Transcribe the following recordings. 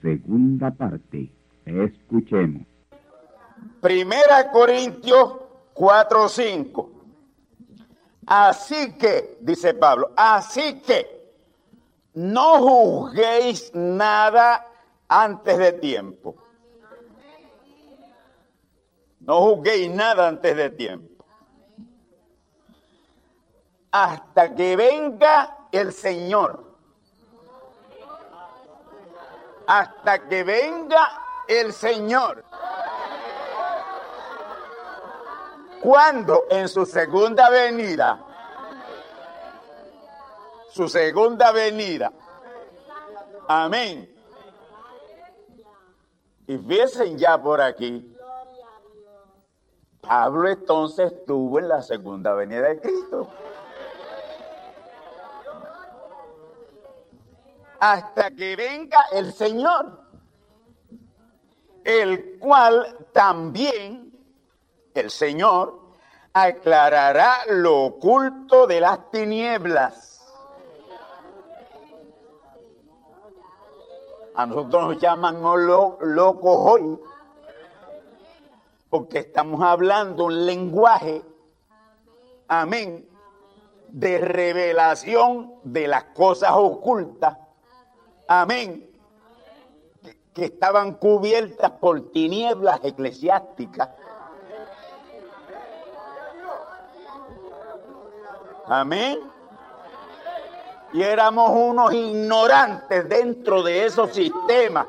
Segunda parte. Escuchemos. Primera Corintios 4:5. Así que, dice Pablo, así que no juzguéis nada antes de tiempo. No juzguéis nada antes de tiempo. Hasta que venga el Señor. Hasta que venga el Señor. Cuando en su segunda venida, su segunda venida, amén. Y fíjense ya por aquí, Pablo entonces estuvo en la segunda venida de Cristo. Hasta que venga el Señor, el cual también el Señor aclarará lo oculto de las tinieblas. A nosotros nos llaman lo- locos hoy, porque estamos hablando un lenguaje, amén, de revelación de las cosas ocultas, amén, que- estaban cubiertas por tinieblas eclesiásticas. Amén. Y éramos unos ignorantes dentro de esos sistemas.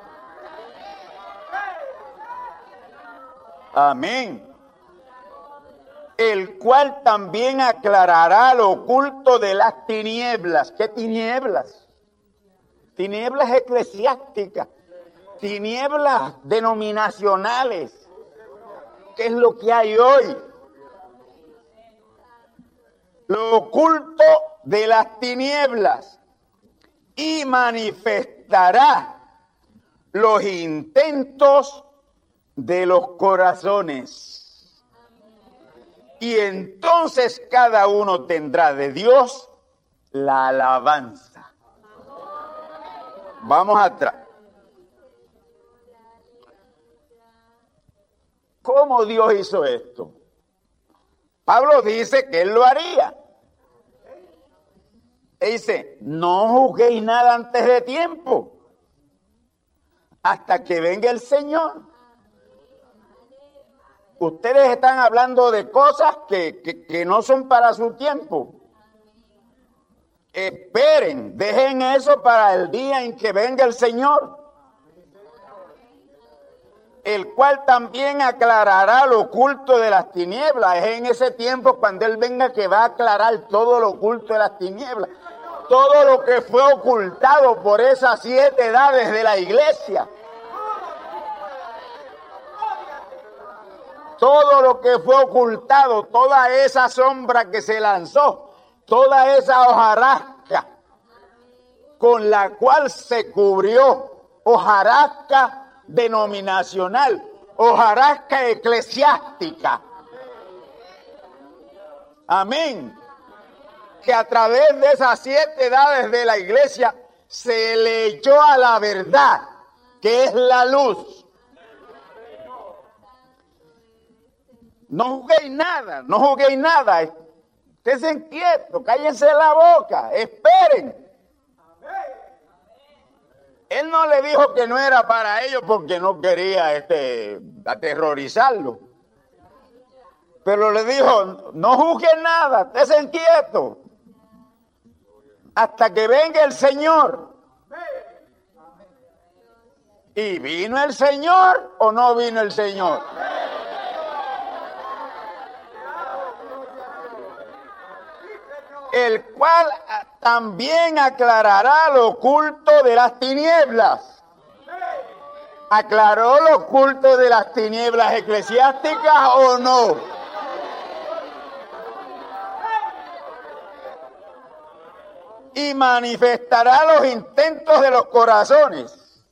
Amén. El cual también aclarará lo oculto de las tinieblas. ¿Qué tinieblas? Tinieblas eclesiásticas. Tinieblas denominacionales. ¿Qué es lo que hay hoy? lo oculto de las tinieblas y manifestará los intentos de los corazones. Y entonces cada uno tendrá de Dios la alabanza. Vamos atrás. ¿Cómo Dios hizo esto? Pablo dice que él lo haría. Él dice, no juzguéis nada antes de tiempo, hasta que venga el Señor. Ustedes están hablando de cosas que, que- que no son para su tiempo. Esperen, dejen eso para el día en que venga el Señor. el cual también aclarará lo oculto de las tinieblas. Es en ese tiempo cuando Él venga que va a aclarar todo lo oculto de las tinieblas. Todo lo que fue ocultado por esas siete edades de la iglesia. Todo lo que fue ocultado, toda esa sombra que se lanzó, toda esa hojarasca con la cual se cubrió, hojarasca denominacional, hojarasca eclesiástica. Amén. Que a través de esas siete edades de la iglesia se le echó a la verdad, que es la luz. No juguéis nada, no juguéis nada. Estén quietos, cállense la boca, esperen. Él no le dijo que no era para ellos porque no quería este, aterrorizarlo. Pero le dijo, no juzguen nada, estén quietos. Hasta que venga el Señor. ¿Y vino el Señor o no vino el Señor? El cual también aclarará lo oculto de las tinieblas. ¿Aclaró lo oculto de las tinieblas eclesiásticas o no? Y manifestará los intentos de los corazones.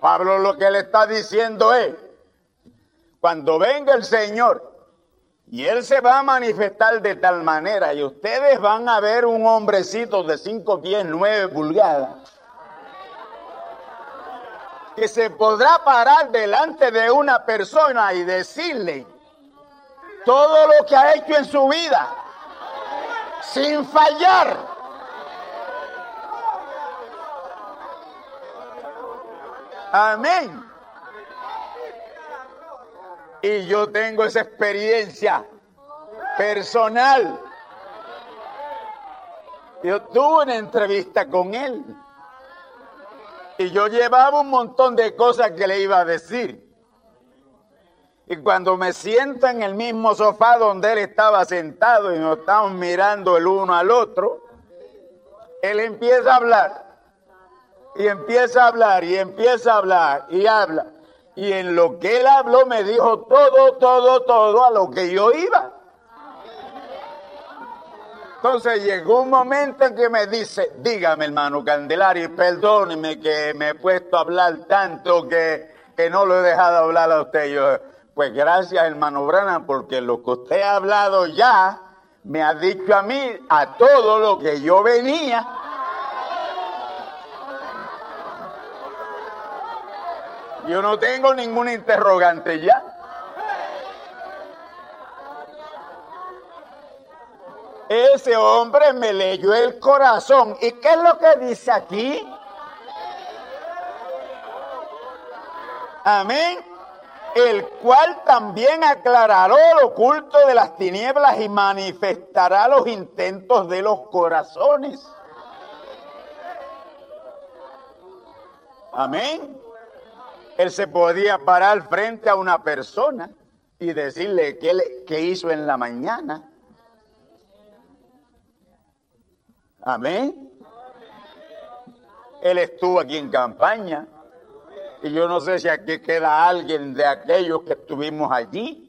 Pablo lo que le está diciendo es, cuando venga el Señor y él se va a manifestar de tal manera y ustedes van a ver un hombrecito de cinco pies, nueve pulgadas, que se podrá parar delante de una persona y decirle todo lo que ha hecho en su vida, sin fallar. Amén. Y yo tengo esa experiencia personal. Yo tuve una entrevista con él. Y yo llevaba un montón de cosas que le iba a decir. Y cuando me siento en el mismo sofá donde él estaba sentado y nos estamos mirando el uno al otro, él empieza a hablar. Y empieza a hablar y empieza a hablar y habla. Y en lo que él habló me dijo todo, todo, todo a lo que yo iba. Entonces llegó un momento en que me dice, dígame hermano Candelario, perdóneme que me he puesto a hablar tanto que, que no lo he dejado hablar a usted. Yo, pues gracias hermano Brana, porque lo que usted ha hablado ya me ha dicho a mí a todo lo que yo venía Yo no tengo ningún interrogante ya. Ese hombre me leyó el corazón. ¿Y qué es lo que dice aquí? Amén. El cual también aclarará lo oculto de las tinieblas y manifestará los intentos de los corazones. Amén. Él se podía parar frente a una persona y decirle qué, hizo en la mañana. Amén. Él estuvo aquí en campaña. Y yo no sé si aquí queda alguien de aquellos que estuvimos allí.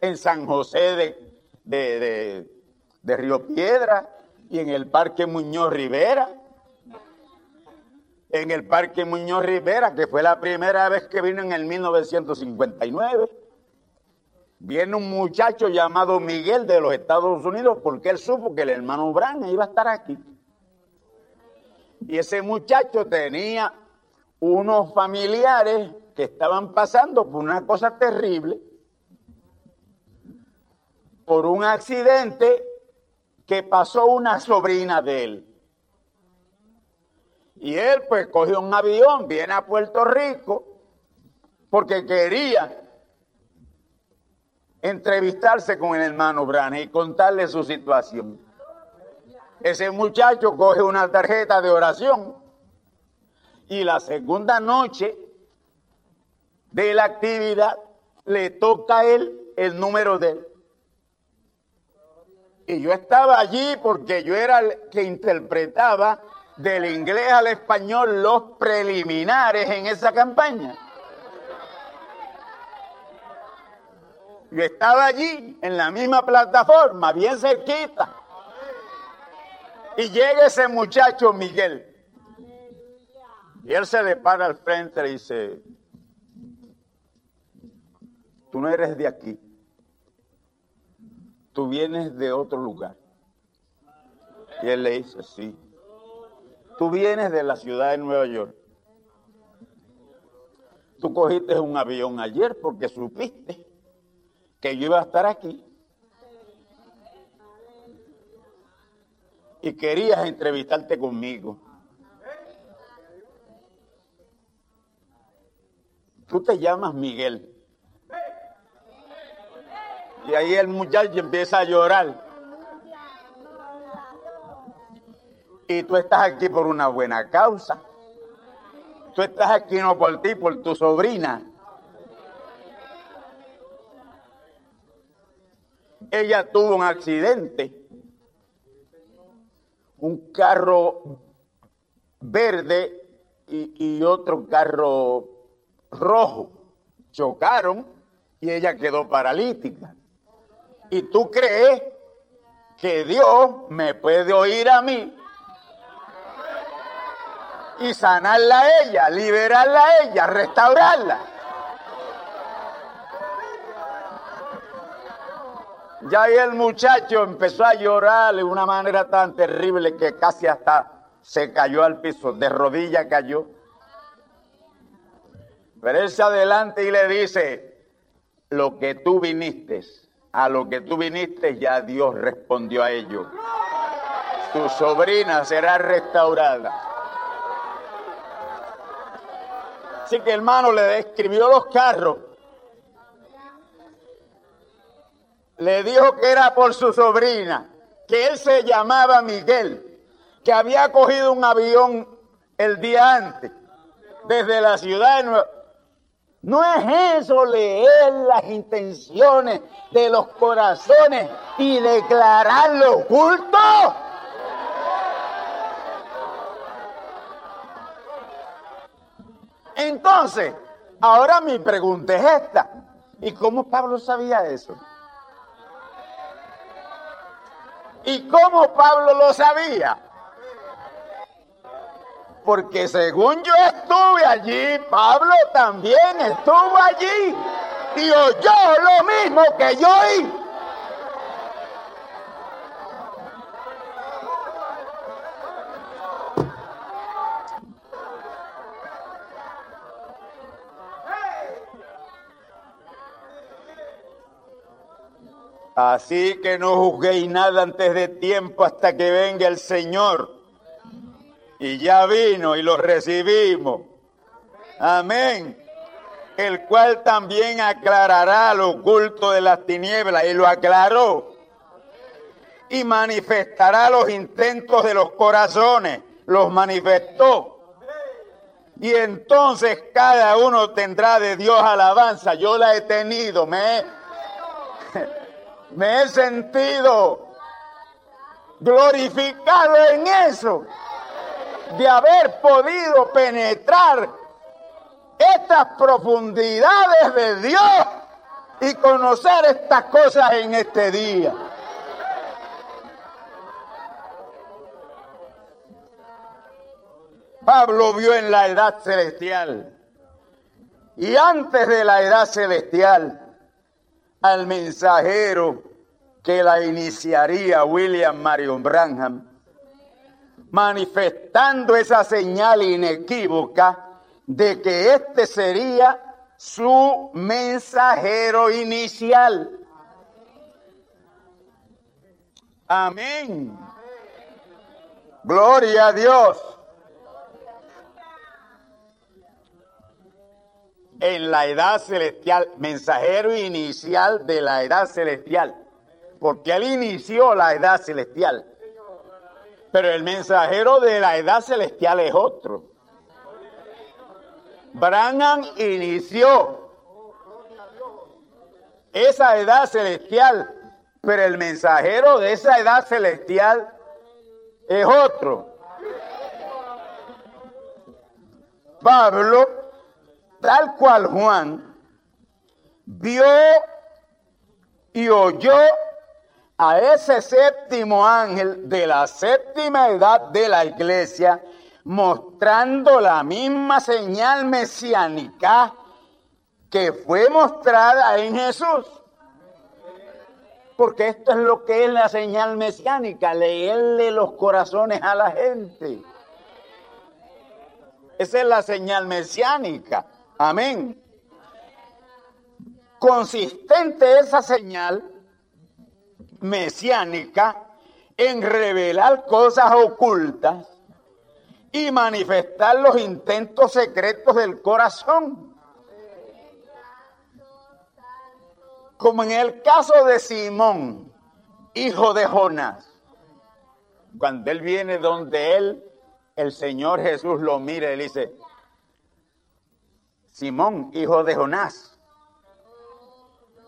En San José de, de, de Río Piedra y en el Parque Muñoz Rivera en el Parque Muñoz Rivera, que fue la primera vez que vino en el 1959. Viene un muchacho llamado Miguel de los Estados Unidos porque él supo que el hermano Bran iba a estar aquí. Y ese muchacho tenía unos familiares que estaban pasando por una cosa terrible, por un accidente que pasó una sobrina de él. Y él pues cogió un avión, viene a Puerto Rico, porque quería entrevistarse con el hermano Brana y contarle su situación. Ese muchacho coge una tarjeta de oración Y la segunda noche de la actividad le toca a él el número de él. Y yo estaba allí porque yo era el que interpretaba del inglés al español los preliminares en esa campaña. Yo estaba allí, en la misma plataforma, bien cerquita. Y llega ese muchacho Miguel. Y él se le para al frente y dice, tú no eres de aquí, tú vienes de otro lugar. Y él le dice, sí, tú vienes de la ciudad de Nueva York. Tú cogiste un avión ayer porque supiste que yo iba a estar aquí. Y querías entrevistarte conmigo. Tú te llamas Miguel. Y ahí el muchacho empieza a llorar. Y tú estás aquí por una buena causa. Tú estás aquí no por ti, por tu sobrina. Ella tuvo un accidente. Un carro verde y, otro carro rojo chocaron y ella quedó paralítica. ¿Y tú crees que Dios me puede oír a mí y sanarla a ella, liberarla a ella, restaurarla? Ya ahí el muchacho empezó a llorar de una manera tan terrible que casi hasta se cayó al piso, de rodilla cayó. Pero él se adelante y le dice, lo que tú viniste a lo que tú viniste, ya Dios respondió a ello. Tu sobrina será restaurada. Así que hermano le describió los carros. Le dijo que era por su sobrina, que él se llamaba Miguel, que había cogido un avión el día antes desde la ciudad de Nueva no es eso leer las intenciones de los corazones y declarar lo oculto. Entonces, ahora mi pregunta es esta. ¿Y cómo Pablo sabía eso? ¿Y cómo Pablo lo sabía? porque según yo estuve allí, Pablo también estuvo allí y oyó lo mismo que yo oí. Así que no juzguéis nada antes de tiempo hasta que venga el Señor y ya vino y lo recibimos. Amén. El cual también aclarará lo oculto de las tinieblas y lo aclaró. Y manifestará los intentos de los corazones. Los manifestó. Y entonces cada uno tendrá de Dios alabanza. Yo la he tenido, me me he sentido glorificado en eso de haber podido penetrar estas profundidades de Dios y conocer estas cosas en este día. Pablo vio en la edad celestial y antes de la edad celestial al mensajero que la iniciaría William Marion Branham manifestando esa señal inequívoca de que este sería su mensajero inicial. Amén. Gloria a Dios. En la edad celestial, mensajero inicial de la edad celestial, porque él inició la edad celestial. Pero el mensajero de la edad celestial es otro. Branham inició esa edad celestial, pero el mensajero de esa edad celestial es otro. Pablo, tal cual Juan, vio y oyó a ese séptimo ángel de la séptima edad de la iglesia, mostrando la misma señal mesiánica que fue mostrada en Jesús. Porque esto es lo que es la señal mesiánica, leerle los corazones a la gente. Esa es la señal mesiánica. Amén. Consistente esa señal mesiánica en revelar cosas ocultas y manifestar los intentos secretos del corazón. Como en el caso de Simón, hijo de Jonás. Cuando él viene donde él, el Señor Jesús lo mira y le dice, Simón, hijo de Jonás.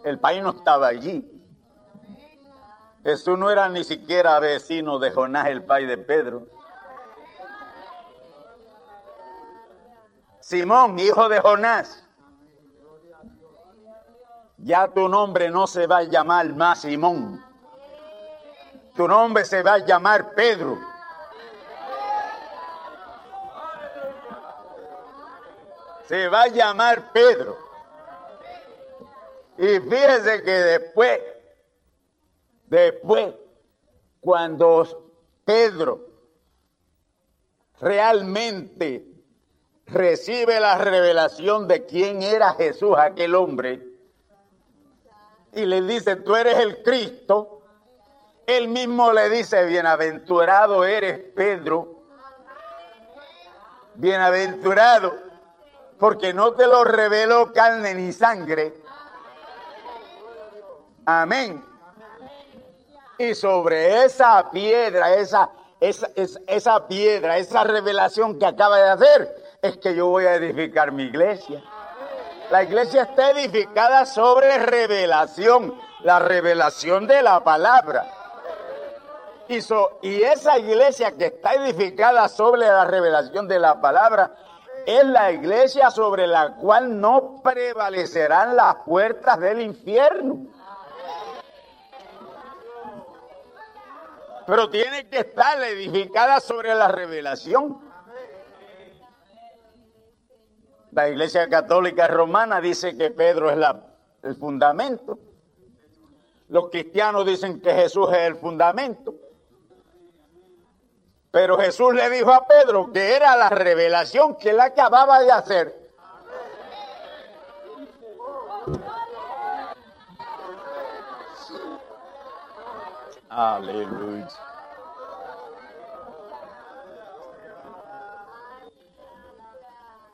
El país no estaba allí. Jesús no era ni siquiera vecino de Jonás, el pai de Pedro. Simón, hijo de Jonás, ya tu nombre no se va a llamar más Simón. Tu nombre se va a llamar Pedro. Se va a llamar Pedro. Y fíjese que después, después, cuando Pedro realmente recibe la revelación de quién era Jesús, aquel hombre, y le dice, tú eres el Cristo, él mismo le dice, bienaventurado eres Pedro, bienaventurado, porque no te lo reveló carne ni sangre. Amén. Y sobre esa piedra, esa, esa, esa, piedra, esa revelación que acaba de hacer, es que yo voy a edificar mi iglesia. La iglesia está edificada sobre revelación, la revelación de la palabra. Y, y esa iglesia que está edificada sobre la revelación de la palabra es la iglesia sobre la cual no prevalecerán las puertas del infierno. Pero tiene que estar edificada sobre la revelación. La Iglesia Católica Romana dice que Pedro es la, el fundamento. Los cristianos dicen que Jesús es el fundamento. Pero Jesús le dijo a Pedro que era la revelación que él acababa de hacer. Aleluya.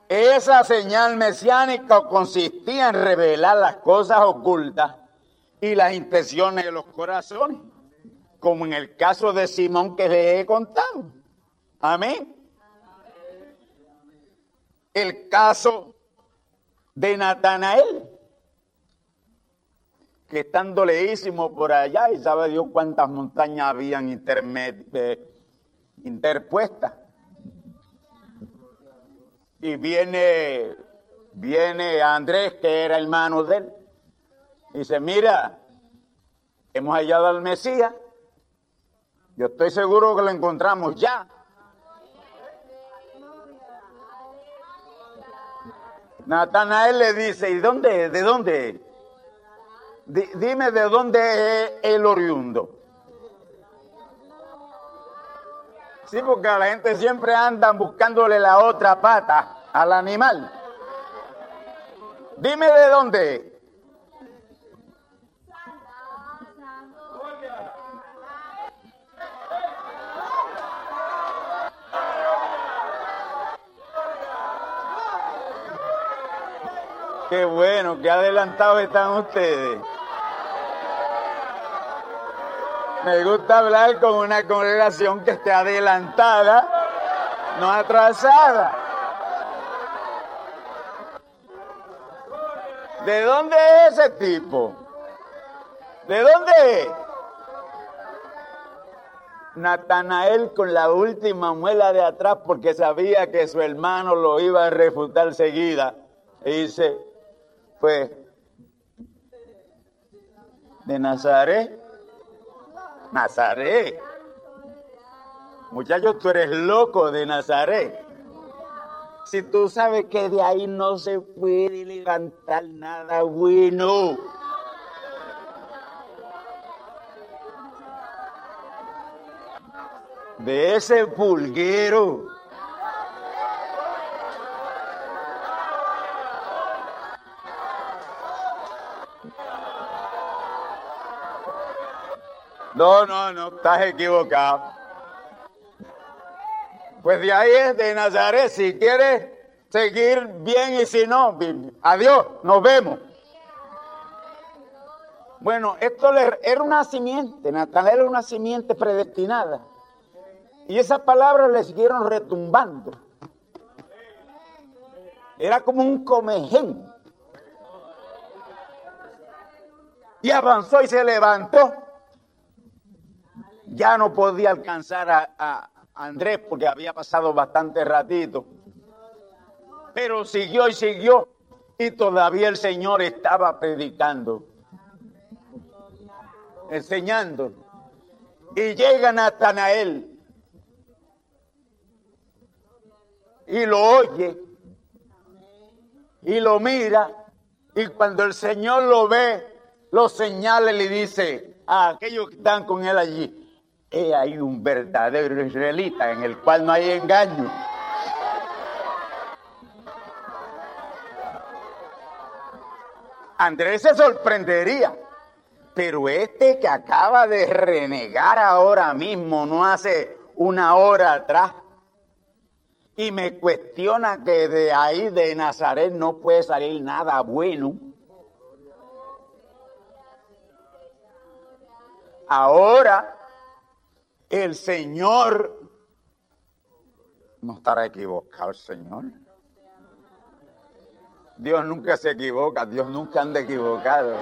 Esa señal mesiánica consistía en revelar las cosas ocultas y las intenciones de los corazones, como en el caso de Simón que les he contado. Amén. El caso de Natanael, que estando leísimo por allá y sabe Dios cuántas montañas habían eh, interpuestas y viene, viene Andrés, que era hermano de él, y dice, mira, hemos hallado al Mesías, yo estoy seguro que lo encontramos ya. Natanael le dice, ¿y dónde? ¿De dónde? dime de dónde es el oriundo. Sí, porque la gente siempre anda buscándole la otra pata al animal. Dime de dónde. Qué bueno, qué adelantados están ustedes. Me gusta hablar con una congregación que esté adelantada, no atrasada. ¿De dónde es ese tipo? ¿De dónde es? Natanael con la última muela de atrás porque sabía que su hermano lo iba a refutar seguida. Dice, pues, de Nazaret. Nazaret. Muchachos, tú eres loco de Nazaret. Si tú sabes que de ahí no se puede levantar nada bueno. De ese pulguero. No, no, no, estás equivocado. Pues de ahí es de Nazaret, si quieres seguir bien y si no, adiós, nos vemos. Bueno, esto era una simiente, Natanael era una simiente predestinada. Y esas palabras le siguieron retumbando. Era como un comején. Y avanzó y se levantó ya no podía alcanzar a, Andrés porque había pasado bastante ratito. Pero siguió y siguió y todavía el Señor estaba predicando, enseñando. Y llega Natanael y lo oye y lo mira y cuando el Señor lo ve, lo señala y le dice a aquellos que están con él allí, He ahí un verdadero israelita en el cual no hay engaño. Andrés se sorprendería, pero este que acaba de renegar ahora mismo, no hace una hora atrás, y me cuestiona que de ahí de Nazaret no puede salir nada bueno. Ahora el Señor no estará equivocado, el Señor. Dios nunca se equivoca, Dios nunca anda equivocado.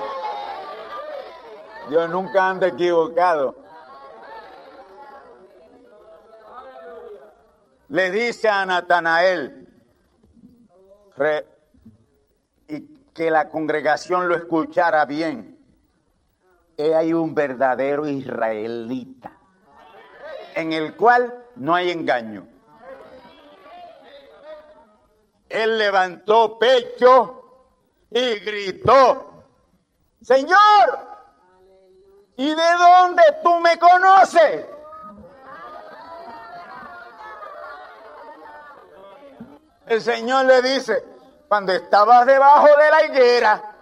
Dios nunca anda equivocado. Le dice a Natanael y que la congregación lo escuchara bien. He hay un verdadero israelita en el cual no hay engaño. Él levantó pecho y gritó, Señor, ¿y de dónde tú me conoces? El Señor le dice, cuando estabas debajo de la higuera,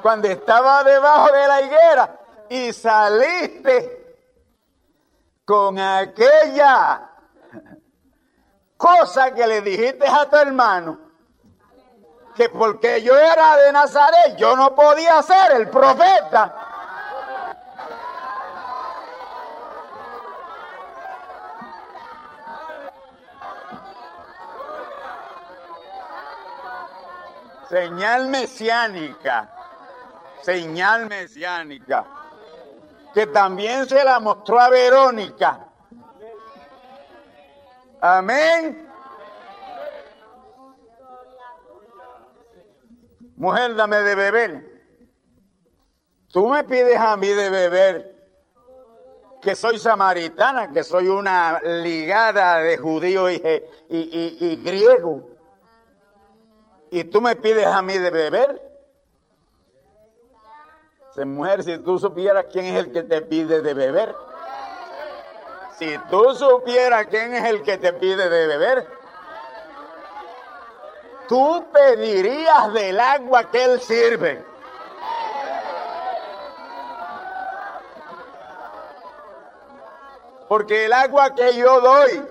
cuando estaba debajo de la higuera y saliste con aquella cosa que le dijiste a tu hermano, que porque yo era de Nazaret, yo no podía ser el profeta. Señal mesiánica señal mesiánica, que también se la mostró a Verónica. Amén. Mujer, dame de beber. Tú me pides a mí de beber que soy samaritana, que soy una ligada de judío y, y griego. Y tú me pides a mí de beber. Mujer, si tú supieras quién es el que te pide de beber. Si tú supieras quién es el que te pide de beber, tú pedirías del agua que él sirve. Porque el agua que yo doy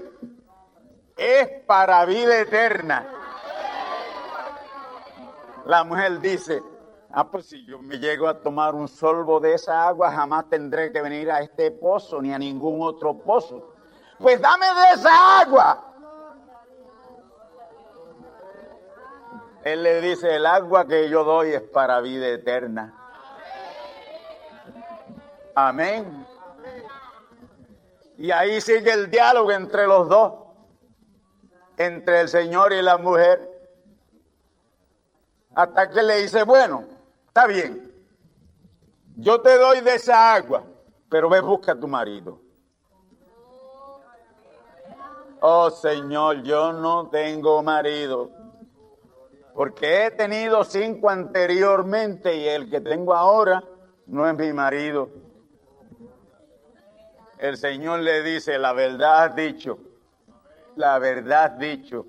es para vida eterna. La mujer dice, Ah, pues si yo me llego a tomar un solvo de esa agua, jamás tendré que venir a este pozo ni a ningún otro pozo. Pues dame de esa agua. Él le dice, el agua que yo doy es para vida eterna. Amén. Y ahí sigue el diálogo entre los dos, entre el Señor y la mujer, hasta que le dice, bueno, está bien, yo te doy de esa agua, pero ve busca a tu marido. Oh Señor, yo no tengo marido, porque he tenido cinco anteriormente y el que tengo ahora no es mi marido. El Señor le dice, la verdad has dicho, la verdad has dicho,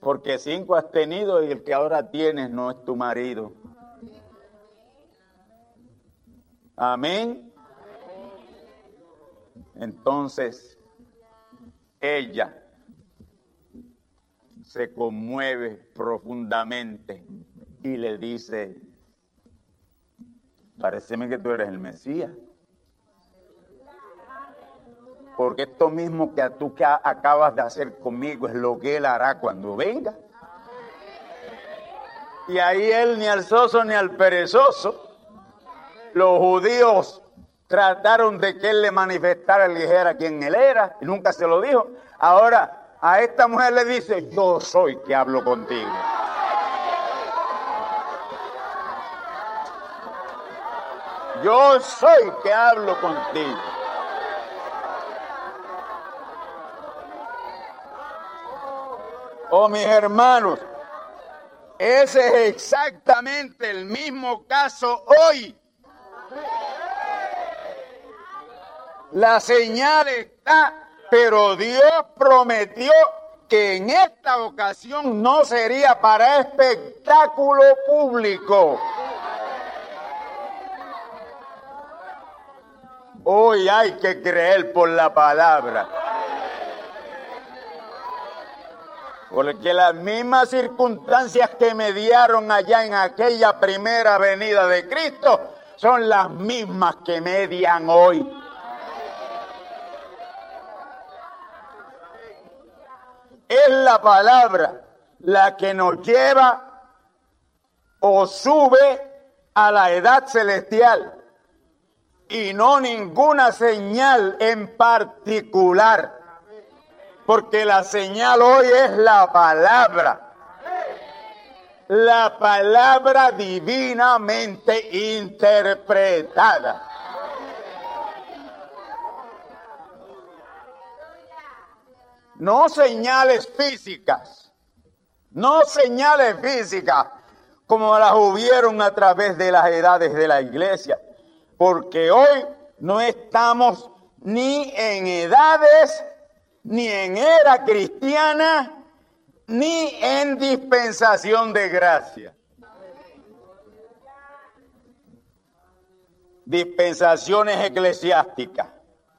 porque cinco has tenido y el que ahora tienes no es tu marido. Amén. Entonces, ella se conmueve profundamente y le dice, pareceme que tú eres el Mesías. Porque esto mismo que tú que acabas de hacer conmigo es lo que él hará cuando venga. Y ahí él ni al soso ni al perezoso los judíos trataron de que él le manifestara, le dijera quién él era, y nunca se lo dijo. Ahora, a esta mujer le dice, yo soy que hablo contigo. Yo soy que hablo contigo. Oh, mis hermanos, ese es exactamente el mismo caso hoy. La señal está, pero Dios prometió que en esta ocasión no sería para espectáculo público. Hoy hay que creer por la palabra. Porque las mismas circunstancias que mediaron allá en aquella primera venida de Cristo son las mismas que median hoy. Es la palabra la que nos lleva o sube a la edad celestial y no ninguna señal en particular, porque la señal hoy es la palabra la palabra divinamente interpretada. No señales físicas, no señales físicas como las hubieron a través de las edades de la iglesia, porque hoy no estamos ni en edades, ni en era cristiana, ni en dispensación de gracia. Dispensaciones eclesiásticas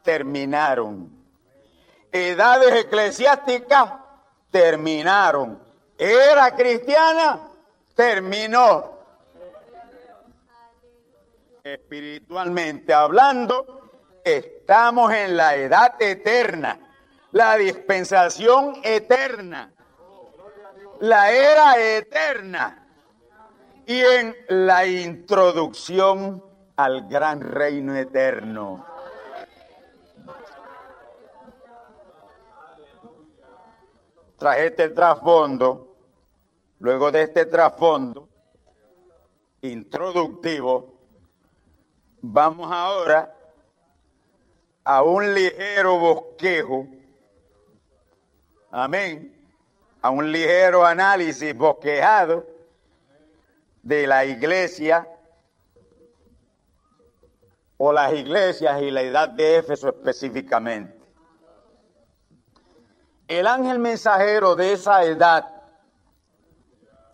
terminaron. Edades eclesiásticas terminaron. Era cristiana terminó. Espiritualmente hablando, estamos en la edad eterna, la dispensación eterna la era eterna y en la introducción al gran reino eterno. Tras este trasfondo, luego de este trasfondo introductivo, vamos ahora a un ligero bosquejo. Amén a un ligero análisis bosquejado de la iglesia o las iglesias y la edad de Éfeso específicamente. El ángel mensajero de esa edad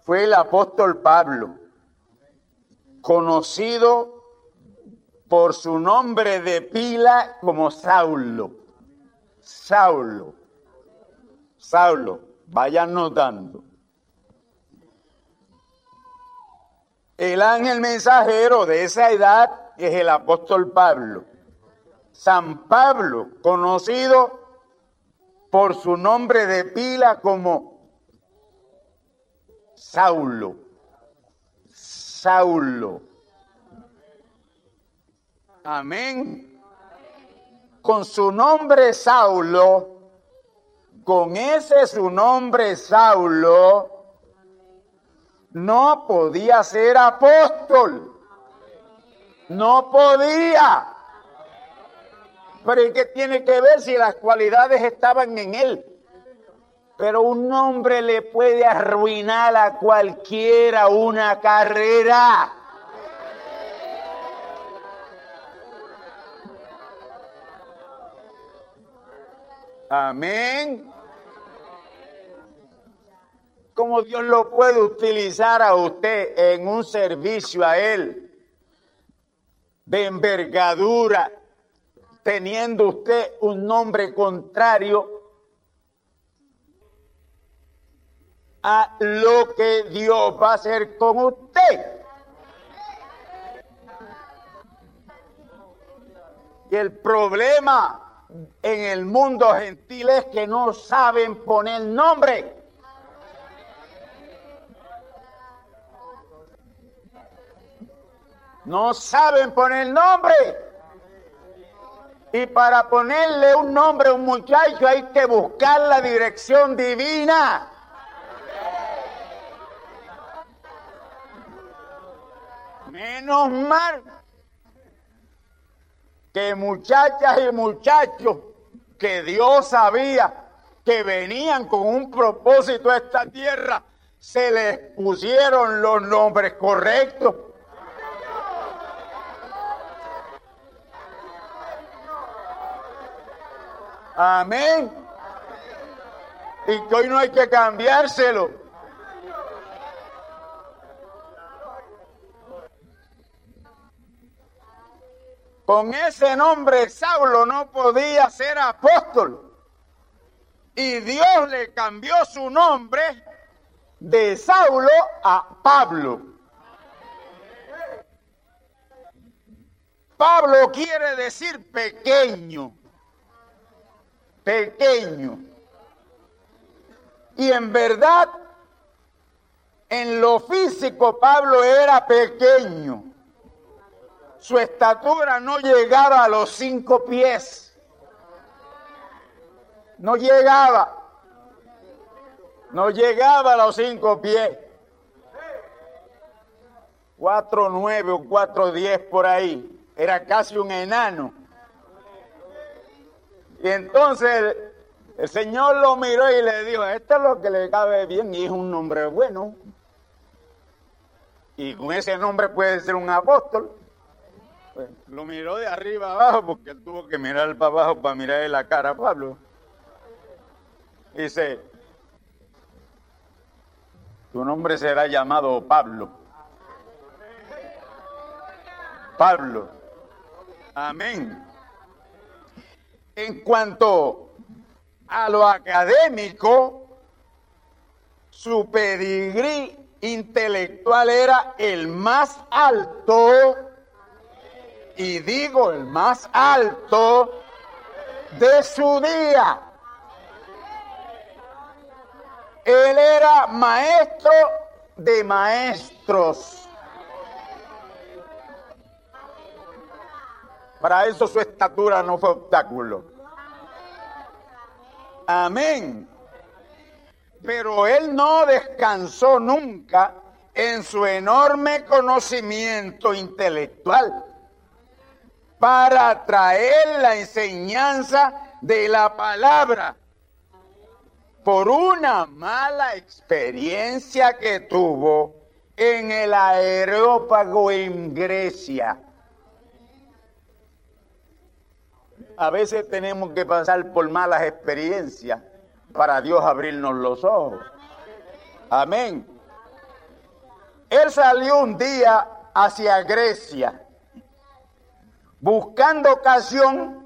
fue el apóstol Pablo, conocido por su nombre de pila como Saulo. Saulo. Saulo. Vayan notando. El ángel mensajero de esa edad es el apóstol Pablo. San Pablo, conocido por su nombre de pila como Saulo. Saulo. Amén. Con su nombre Saulo, con ese su nombre Saulo, no podía ser apóstol. No podía. Pero ¿y qué tiene que ver si las cualidades estaban en él? Pero un hombre le puede arruinar a cualquiera una carrera. Amén. ¿Cómo Dios lo puede utilizar a usted en un servicio a Él de envergadura, teniendo usted un nombre contrario a lo que Dios va a hacer con usted. Y el problema en el mundo gentil es que no saben poner nombre. No saben poner nombre. Y para ponerle un nombre a un muchacho hay que buscar la dirección divina. Menos mal que muchachas y muchachos que Dios sabía que venían con un propósito a esta tierra, se les pusieron los nombres correctos. Amén. Y que hoy no hay que cambiárselo. Con ese nombre Saulo no podía ser apóstol. Y Dios le cambió su nombre de Saulo a Pablo. Pablo quiere decir pequeño, pequeño. Y en verdad, en lo físico Pablo era pequeño su estatura no llegaba a los cinco pies. No llegaba. No llegaba a los cinco pies. Cuatro nueve o cuatro diez por ahí. Era casi un enano. Y entonces el, Señor lo miró y le dijo, esto es lo que le cabe bien y es un nombre bueno. Y con ese nombre puede ser un apóstol. Lo miró de arriba abajo porque él tuvo que mirar para abajo para mirar la cara a Pablo. Dice, tu nombre será llamado Pablo. Pablo. Amén. En cuanto a lo académico, su pedigrí intelectual era el más alto y digo el más alto de su día. Él era maestro de maestros. Para eso su estatura no fue obstáculo. Amén. Pero él no descansó nunca en su enorme conocimiento intelectual para traer la enseñanza de la palabra por una mala experiencia que tuvo en el aerópago en Grecia. A veces tenemos que pasar por malas experiencias para Dios abrirnos los ojos. Amén. Él salió un día hacia Grecia buscando ocasión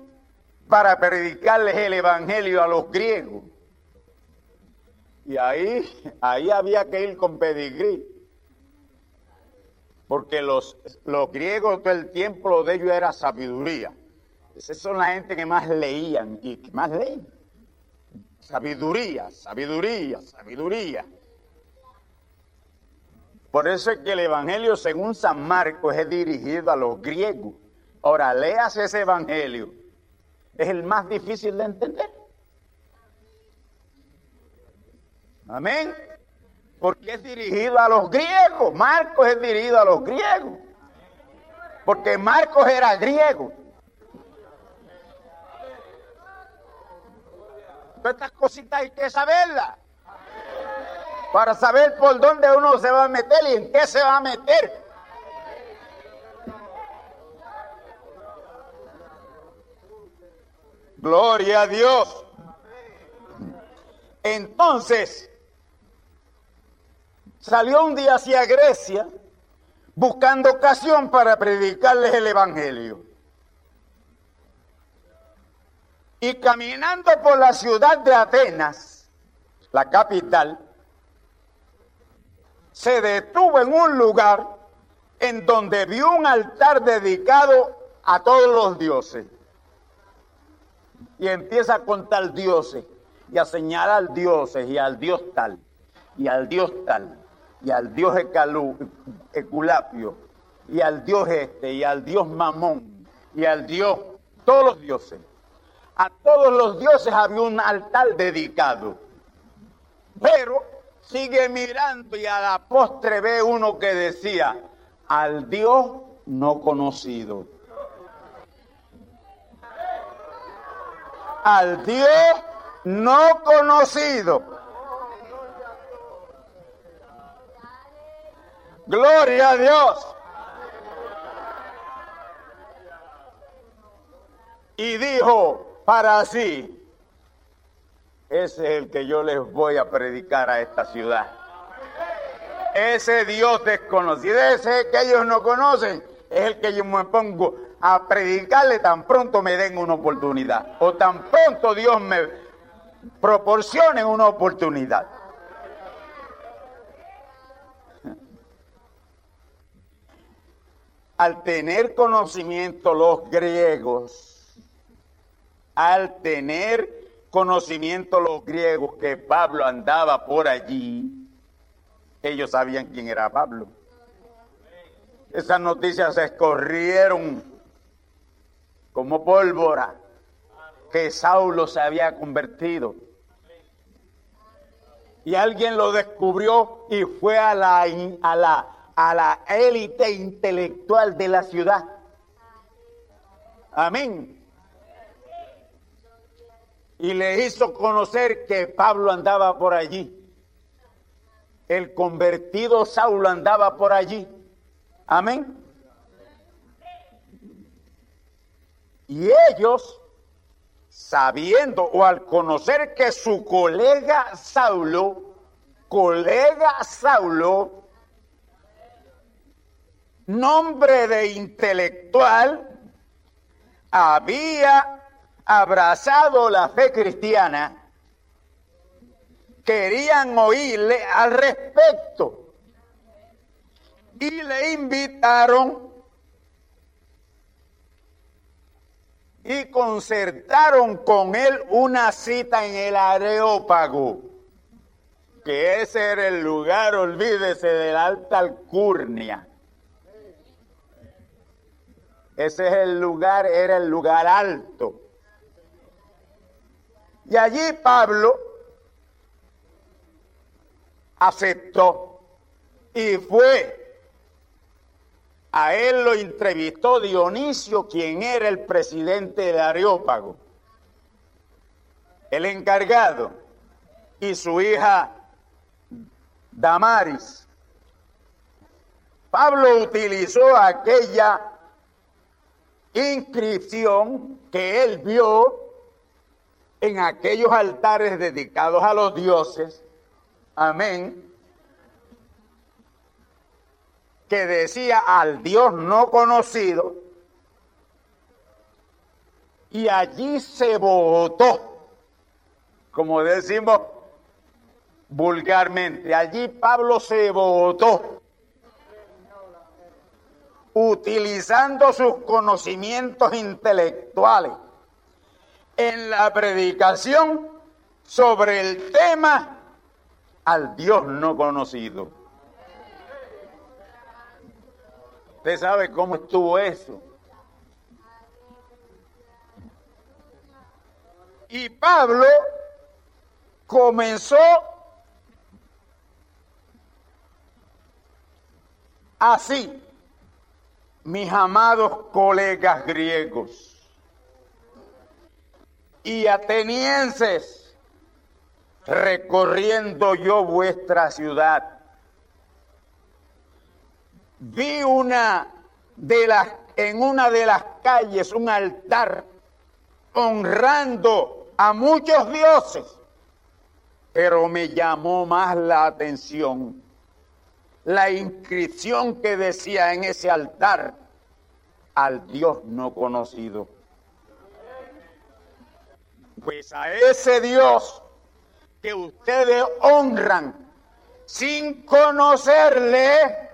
para predicarles el evangelio a los griegos. Y ahí, ahí había que ir con pedigrí. Porque los, los griegos todo el tiempo de ellos era sabiduría. Esas son la gente que más leían y que más leen. Sabiduría, sabiduría, sabiduría. Por eso es que el Evangelio según San Marcos es dirigido a los griegos. Ahora, leas ese Evangelio. Es el más difícil de entender. Amén. Porque es dirigido a los griegos. Marcos es dirigido a los griegos. Porque Marcos era griego. Todas estas cositas hay que saberlas. Para saber por dónde uno se va a meter y en qué se va a meter. Gloria a Dios. Entonces, salió un día hacia Grecia buscando ocasión para predicarles el Evangelio. Y caminando por la ciudad de Atenas, la capital, se detuvo en un lugar en donde vio un altar dedicado a todos los dioses. Y empieza a contar dioses y a señalar dioses y al dios tal y al dios tal y al dios Eculapio y al dios este y al dios Mamón y al dios, todos los dioses. A todos los dioses había un altar dedicado. Pero sigue mirando y a la postre ve uno que decía, al Dios no conocido. Al Dios no conocido. Gloria a Dios. Y dijo, para sí. Ese es el que yo les voy a predicar a esta ciudad. Ese Dios desconocido, ese que ellos no conocen, es el que yo me pongo a predicarle tan pronto me den una oportunidad. O tan pronto Dios me proporcione una oportunidad. Al tener conocimiento los griegos, al tener conocimiento los griegos que Pablo andaba por allí, ellos sabían quién era Pablo. Esas noticias se escorrieron como pólvora que Saulo se había convertido. Y alguien lo descubrió y fue a la, a la, a la élite intelectual de la ciudad. Amén y le hizo conocer que Pablo andaba por allí. El convertido Saulo andaba por allí. Amén. Y ellos, sabiendo o al conocer que su colega Saulo, colega Saulo, nombre de intelectual, había abrazado la fe cristiana, querían oírle al respecto y le invitaron y concertaron con él una cita en el Areópago, que ese era el lugar, olvídese, de la alta alcurnia. Ese es el lugar, era el lugar alto. Y allí Pablo aceptó y fue. A él lo entrevistó Dionisio, quien era el presidente de Areópago, el encargado, y su hija Damaris. Pablo utilizó aquella inscripción que él vio en aquellos altares dedicados a los dioses, amén, que decía al Dios no conocido, y allí se votó, como decimos vulgarmente, allí Pablo se votó, utilizando sus conocimientos intelectuales en la predicación sobre el tema al Dios no conocido. Usted sabe cómo estuvo eso. Y Pablo comenzó así, mis amados colegas griegos y atenienses, recorriendo yo vuestra ciudad, vi una de las en una de las calles un altar honrando a muchos dioses, pero me llamó más la atención la inscripción que decía en ese altar al Dios no conocido. Pues a ese Dios que ustedes honran sin conocerle,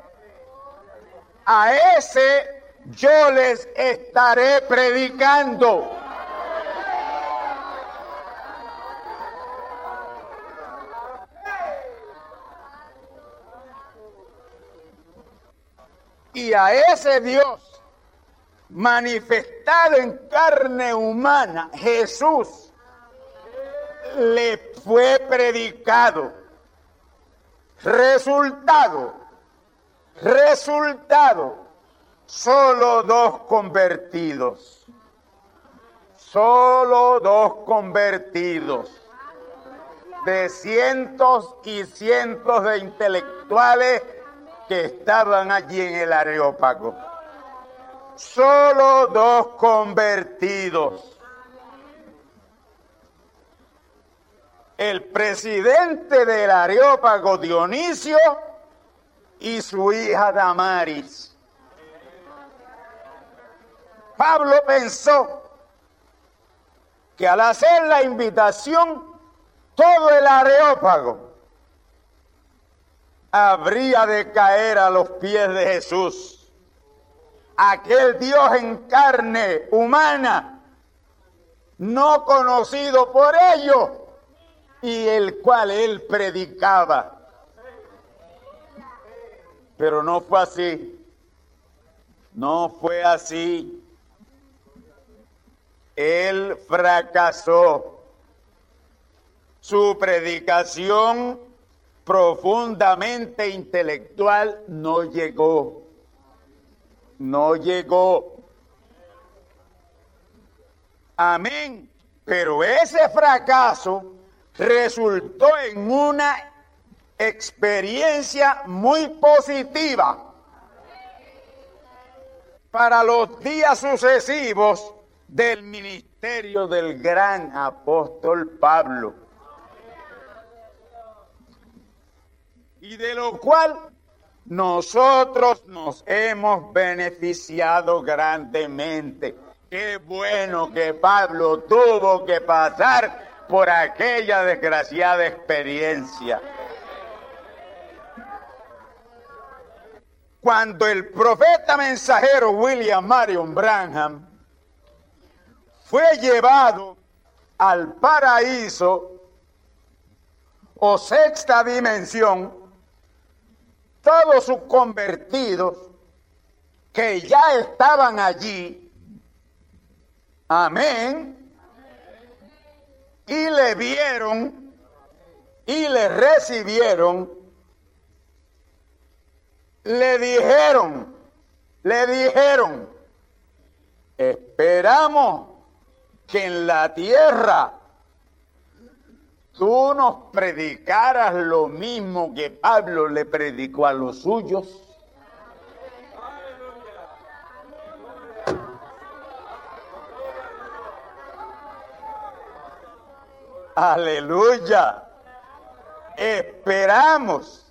a ese yo les estaré predicando. Y a ese Dios manifestado en carne humana, Jesús, le fue predicado. Resultado, resultado, solo dos convertidos, solo dos convertidos de cientos y cientos de intelectuales que estaban allí en el Areópago. Solo dos convertidos. El presidente del Areópago, Dionisio, y su hija Damaris. Pablo pensó que al hacer la invitación, todo el Areópago habría de caer a los pies de Jesús, aquel Dios en carne humana, no conocido por ellos, y el cual él predicaba. Pero no fue así, no fue así. Él fracasó. Su predicación profundamente intelectual no llegó. No llegó. Amén. Pero ese fracaso resultó en una experiencia muy positiva para los días sucesivos del ministerio del gran apóstol Pablo. y de lo cual nosotros nos hemos beneficiado grandemente. Qué bueno que Pablo tuvo que pasar por aquella desgraciada experiencia. Cuando el profeta mensajero William Marion Branham fue llevado al paraíso o sexta dimensión, todos sus convertidos que ya estaban allí, amén, y le vieron y le recibieron, le dijeron, le dijeron, esperamos que en la tierra tú nos predicaras lo mismo que Pablo le predicó a los suyos. Aleluya. Esperamos.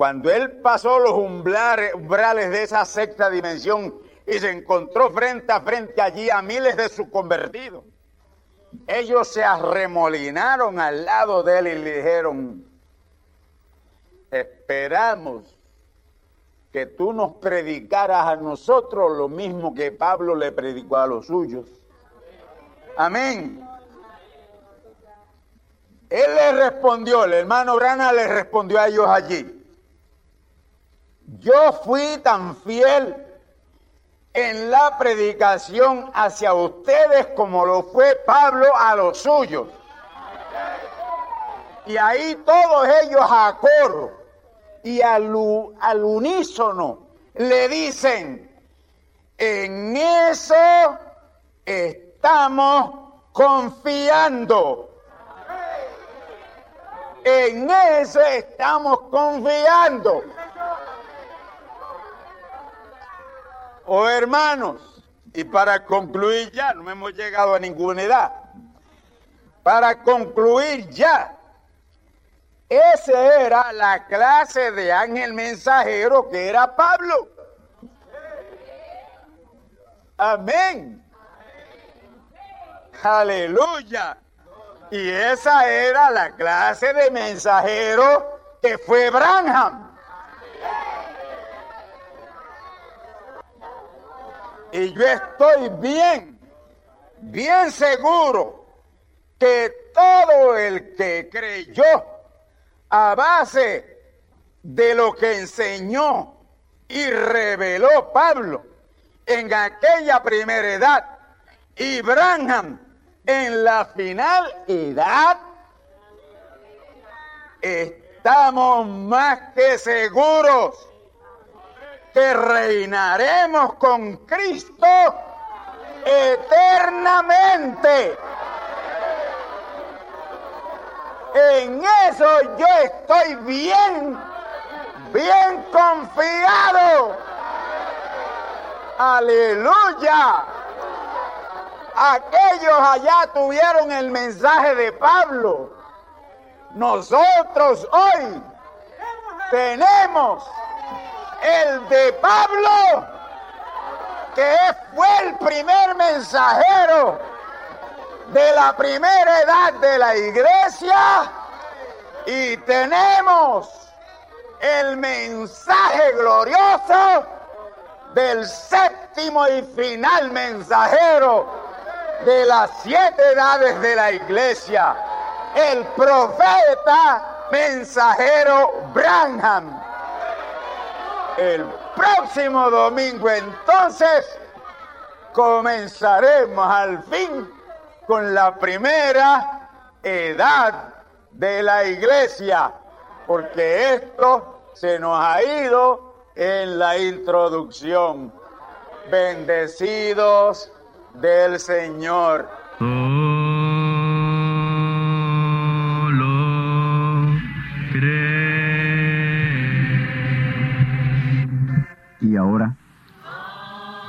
Cuando él pasó los umbrales de esa sexta dimensión y se encontró frente a frente allí a miles de sus convertidos ellos se arremolinaron al lado de él y le dijeron, esperamos que tú nos predicaras a nosotros lo mismo que Pablo le predicó a los suyos. Amén. Él le respondió, el hermano Brana le respondió a ellos allí. Yo fui tan fiel en la predicación hacia ustedes como lo fue Pablo a los suyos. Y ahí todos ellos a coro y al, al unísono le dicen, en eso estamos confiando. En eso estamos confiando. Oh hermanos, y para concluir ya, no hemos llegado a ninguna edad. Para concluir ya, esa era la clase de ángel mensajero que era Pablo. Amén. Aleluya. Y esa era la clase de mensajero que fue Branham. Y yo estoy bien, bien seguro que todo el que creyó a base de lo que enseñó y reveló Pablo en aquella primera edad y Branham en la final edad, estamos más que seguros que reinaremos con Cristo eternamente. En eso yo estoy bien, bien confiado. Aleluya. Aquellos allá tuvieron el mensaje de Pablo. Nosotros hoy tenemos el de Pablo, que fue el primer mensajero de la primera edad de la iglesia, y tenemos el mensaje glorioso del séptimo y final mensajero de las siete edades de la iglesia, el profeta mensajero Branham. El próximo domingo entonces comenzaremos al fin con la primera edad de la iglesia, porque esto se nos ha ido en la introducción. Bendecidos del Señor. Y